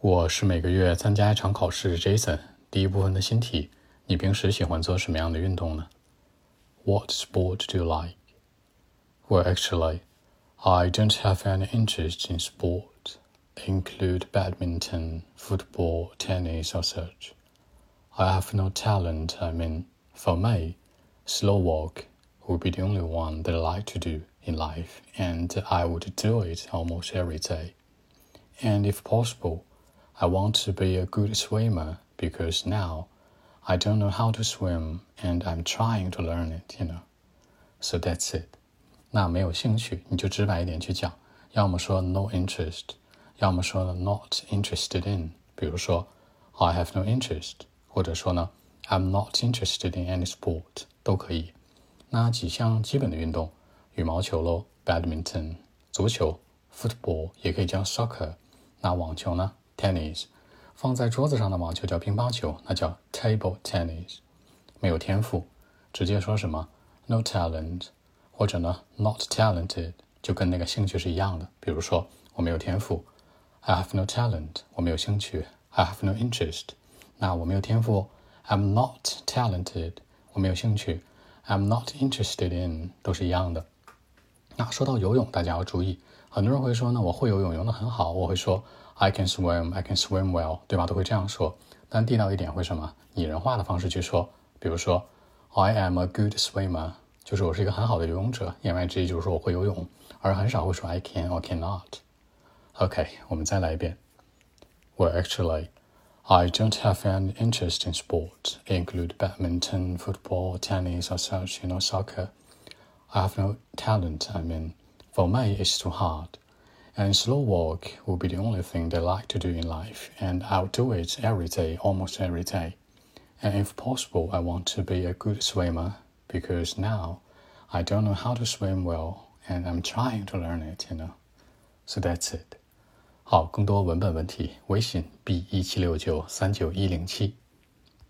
我是每个月参加一场考试，Jason。第一部分的新题，你平时喜欢做什么样的运动呢？What sport do you like? Well, actually, I don't have any interest in sport, include badminton, football, tennis, or such. I have no talent. I mean, for me, slow walk would be the only one that I like to do in life, and I would do it almost every day. And if possible, I want to be a good swimmer because now I don't know how to swim and I'm trying to learn it, you know. So that's it. 那没有兴趣，你就直白一点去讲，要么说 no interest，要么说 not interested in。比如说 I have no interest，或者说呢 I'm not interested in any sport 都可以。那几项基本的运动，羽毛球喽，badminton，足球，football，也可以叫 soccer。那网球呢 ？Tennis，放在桌子上的网球叫乒乓球，那叫 table tennis。没有天赋，直接说什么 no talent，或者呢 not talented，就跟那个兴趣是一样的。比如说我没有天赋，I have no talent，我没有兴趣，I have no interest。那我没有天赋，I'm not talented，我没有兴趣，I'm not interested in，都是一样的。那说到游泳，大家要注意，很多人会说呢，我会游泳，游得很好。我会说。I can swim, I can swim well，对吧？都会这样说。但地道一点会什么？拟人化的方式去说。比如说，I am a good swimmer，就是我是一个很好的游泳者。言外之意就是说我会游泳，而很少会说 I can or cannot。OK，我们再来一遍。Well, actually, I don't have any interest in sport, include badminton, football, tennis, or such, you know, soccer. I have no talent. I mean, for me, it's too hard. And slow walk will be the only thing they like to do in life, and I'll do it every day, almost every day. And if possible, I want to be a good swimmer because now I don't know how to swim well, and I'm trying to learn it, you know. So that's it. 好，更多文本问题，微信 b 一七六九三九一零七。